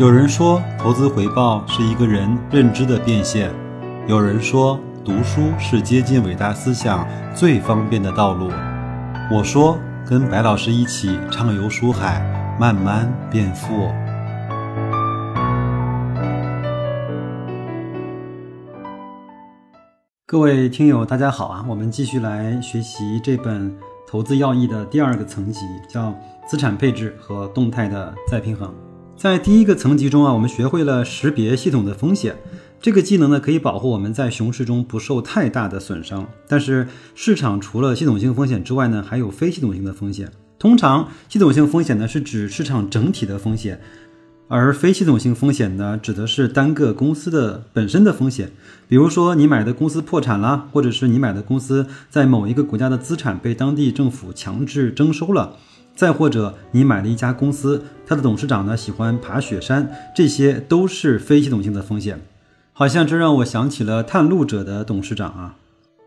有人说，投资回报是一个人认知的变现；有人说，读书是接近伟大思想最方便的道路。我说，跟白老师一起畅游书海，慢慢变富。各位听友，大家好啊！我们继续来学习这本投资要义的第二个层级，叫资产配置和动态的再平衡。在第一个层级中啊，我们学会了识别系统的风险。这个技能呢，可以保护我们在熊市中不受太大的损伤。但是市场除了系统性风险之外呢，还有非系统性的风险。通常系统性风险呢是指市场整体的风险，而非系统性风险呢指的是单个公司的本身的风险。比如说你买的公司破产了，或者是你买的公司在某一个国家的资产被当地政府强制征收了。再或者，你买了一家公司，它的董事长呢喜欢爬雪山，这些都是非系统性的风险。好像这让我想起了探路者的董事长啊。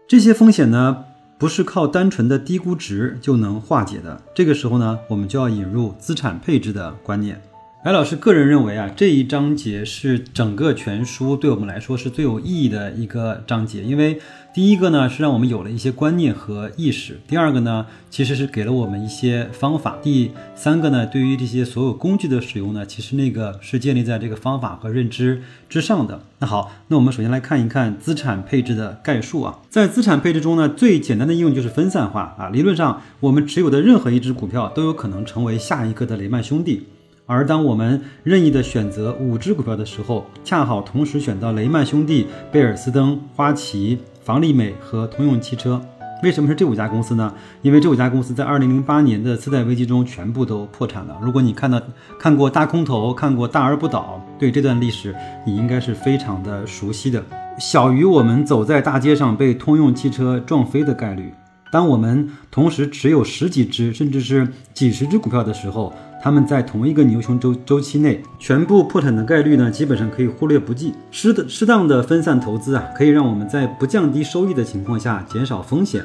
这些风险呢，不是靠单纯的低估值就能化解的。这个时候呢，我们就要引入资产配置的观念。白老师个人认为啊，这一章节是整个全书对我们来说是最有意义的一个章节，因为第一个呢是让我们有了一些观念和意识，第二个呢其实是给了我们一些方法，第三个呢对于这些所有工具的使用呢，其实那个是建立在这个方法和认知之上的。那好，那我们首先来看一看资产配置的概述啊，在资产配置中呢，最简单的应用就是分散化啊，理论上我们持有的任何一只股票都有可能成为下一个的雷曼兄弟。而当我们任意的选择五只股票的时候，恰好同时选到雷曼兄弟、贝尔斯登、花旗、房利美和通用汽车。为什么是这五家公司呢？因为这五家公司在二零零八年的次贷危机中全部都破产了。如果你看到看过大空头，看过大而不倒，对这段历史你应该是非常的熟悉的。小于我们走在大街上被通用汽车撞飞的概率。当我们同时持有十几只甚至是几十只股票的时候。他们在同一个牛熊周周期内全部破产的概率呢，基本上可以忽略不计。适的适当的分散投资啊，可以让我们在不降低收益的情况下减少风险。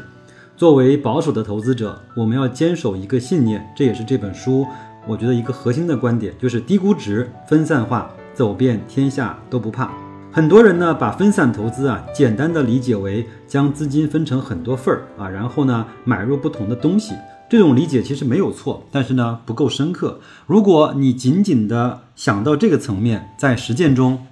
作为保守的投资者，我们要坚守一个信念，这也是这本书我觉得一个核心的观点，就是低估值、分散化，走遍天下都不怕。很多人呢，把分散投资啊，简单的理解为将资金分成很多份儿啊，然后呢，买入不同的东西。这种理解其实没有错，但是呢不够深刻。如果你仅仅的想到这个层面，在实践中，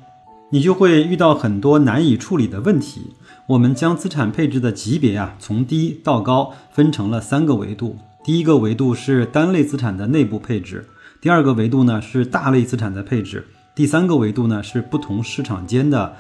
你就会遇到很多难以处理的问题。我们将资产配置的级别呀，从低到高分成了三个维度。第一个维度是单类资产的内部配置，第二个维度呢是大类资产的配置，第三个维度呢是不同市场间的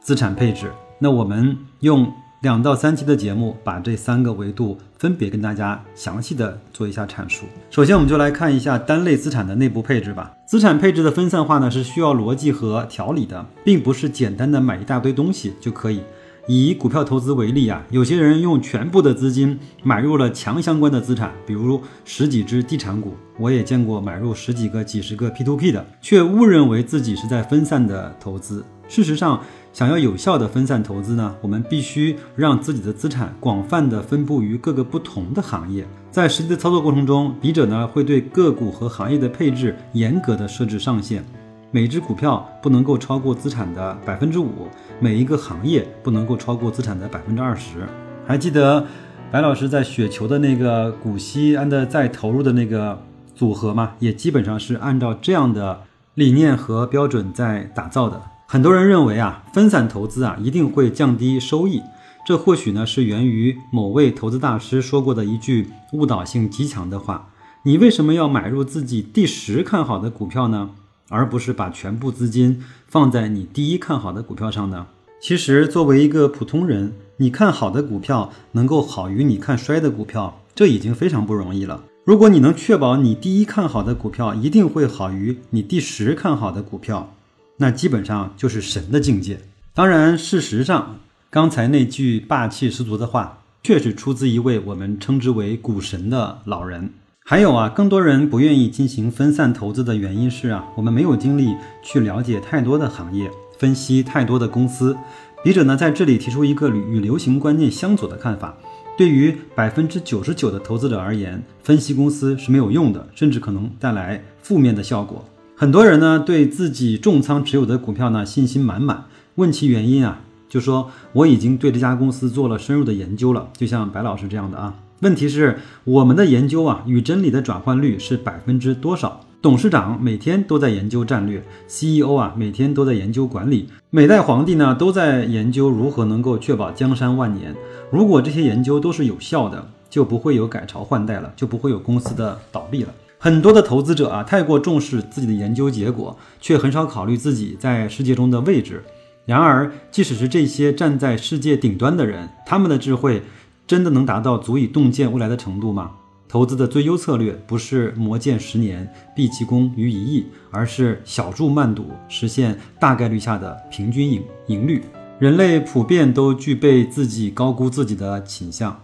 资产配置。那我们用。两到三期的节目，把这三个维度分别跟大家详细的做一下阐述。首先，我们就来看一下单类资产的内部配置吧。资产配置的分散化呢，是需要逻辑和条理的，并不是简单的买一大堆东西就可以。以股票投资为例啊，有些人用全部的资金买入了强相关的资产，比如十几只地产股。我也见过买入十几个、几十个 P2P 的，却误认为自己是在分散的投资。事实上，想要有效的分散投资呢，我们必须让自己的资产广泛的分布于各个不同的行业。在实际的操作过程中，笔者呢会对个股和行业的配置严格的设置上限，每只股票不能够超过资产的百分之五，每一个行业不能够超过资产的百分之二十。还记得白老师在雪球的那个股息安的再投入的那个组合吗？也基本上是按照这样的理念和标准在打造的。很多人认为啊，分散投资啊一定会降低收益，这或许呢是源于某位投资大师说过的一句误导性极强的话。你为什么要买入自己第十看好的股票呢？而不是把全部资金放在你第一看好的股票上呢？其实，作为一个普通人，你看好的股票能够好于你看衰的股票，这已经非常不容易了。如果你能确保你第一看好的股票一定会好于你第十看好的股票，那基本上就是神的境界。当然，事实上，刚才那句霸气十足的话，确实出自一位我们称之为股神的老人。还有啊，更多人不愿意进行分散投资的原因是啊，我们没有精力去了解太多的行业，分析太多的公司。笔者呢，在这里提出一个与流行观念相左的看法：对于百分之九十九的投资者而言，分析公司是没有用的，甚至可能带来负面的效果。很多人呢对自己重仓持有的股票呢信心满满，问其原因啊，就说我已经对这家公司做了深入的研究了，就像白老师这样的啊。问题是我们的研究啊与真理的转换率是百分之多少？董事长每天都在研究战略，CEO 啊每天都在研究管理，每代皇帝呢都在研究如何能够确保江山万年。如果这些研究都是有效的，就不会有改朝换代了，就不会有公司的倒闭了。很多的投资者啊，太过重视自己的研究结果，却很少考虑自己在世界中的位置。然而，即使是这些站在世界顶端的人，他们的智慧真的能达到足以洞见未来的程度吗？投资的最优策略不是磨剑十年，毕其功于一役，而是小注慢赌，实现大概率下的平均盈盈率。人类普遍都具备自己高估自己的倾向。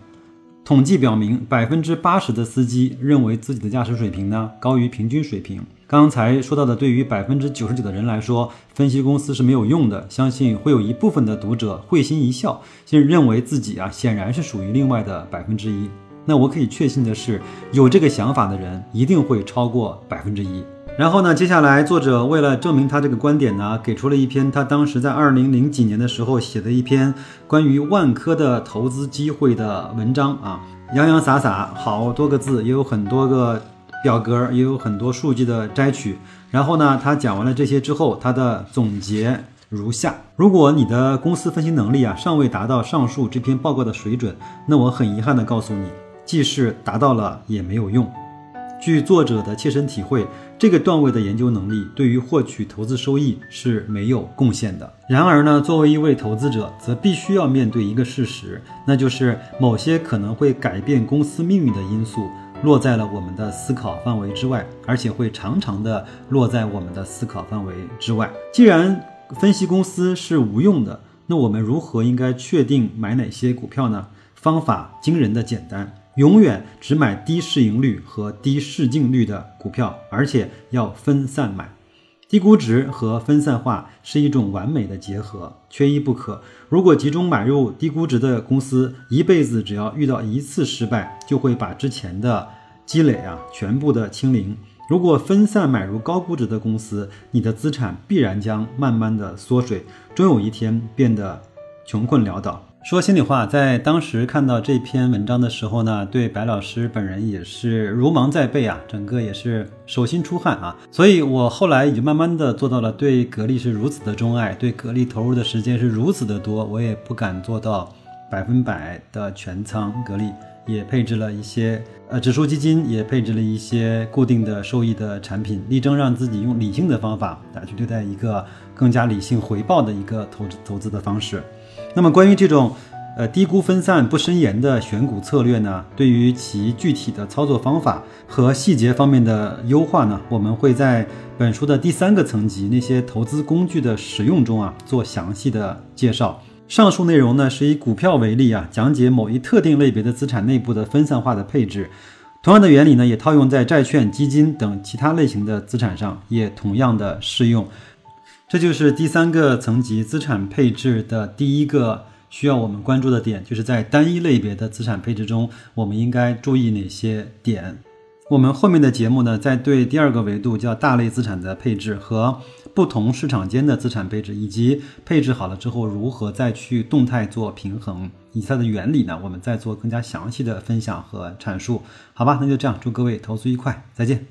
统计表明，百分之八十的司机认为自己的驾驶水平呢高于平均水平。刚才说到的，对于百分之九十九的人来说，分析公司是没有用的。相信会有一部分的读者会心一笑，就认为自己啊显然是属于另外的百分之一。那我可以确信的是，有这个想法的人一定会超过百分之一。然后呢，接下来作者为了证明他这个观点呢，给出了一篇他当时在二零零几年的时候写的一篇关于万科的投资机会的文章啊，洋洋洒洒好多个字，也有很多个表格，也有很多数据的摘取。然后呢，他讲完了这些之后，他的总结如下：如果你的公司分析能力啊尚未达到上述这篇报告的水准，那我很遗憾的告诉你，即使达到了也没有用。据作者的切身体会，这个段位的研究能力对于获取投资收益是没有贡献的。然而呢，作为一位投资者，则必须要面对一个事实，那就是某些可能会改变公司命运的因素落在了我们的思考范围之外，而且会常常的落在我们的思考范围之外。既然分析公司是无用的，那我们如何应该确定买哪些股票呢？方法惊人的简单。永远只买低市盈率和低市净率的股票，而且要分散买。低估值和分散化是一种完美的结合，缺一不可。如果集中买入低估值的公司，一辈子只要遇到一次失败，就会把之前的积累啊全部的清零。如果分散买入高估值的公司，你的资产必然将慢慢的缩水，终有一天变得穷困潦倒。说心里话，在当时看到这篇文章的时候呢，对白老师本人也是如芒在背啊，整个也是手心出汗啊。所以我后来也就慢慢的做到了对格力是如此的钟爱，对格力投入的时间是如此的多，我也不敢做到百分百的全仓格力，也配置了一些呃指数基金，也配置了一些固定的收益的产品，力争让自己用理性的方法来去对待一个更加理性回报的一个投资投资的方式。那么关于这种，呃低估分散不深研的选股策略呢，对于其具体的操作方法和细节方面的优化呢，我们会在本书的第三个层级那些投资工具的使用中啊做详细的介绍。上述内容呢是以股票为例啊，讲解某一特定类别的资产内部的分散化的配置。同样的原理呢，也套用在债券、基金等其他类型的资产上，也同样的适用。这就是第三个层级资产配置的第一个需要我们关注的点，就是在单一类别的资产配置中，我们应该注意哪些点。我们后面的节目呢，在对第二个维度叫大类资产的配置和不同市场间的资产配置，以及配置好了之后如何再去动态做平衡，以及它的原理呢，我们再做更加详细的分享和阐述。好吧，那就这样，祝各位投资愉快，再见。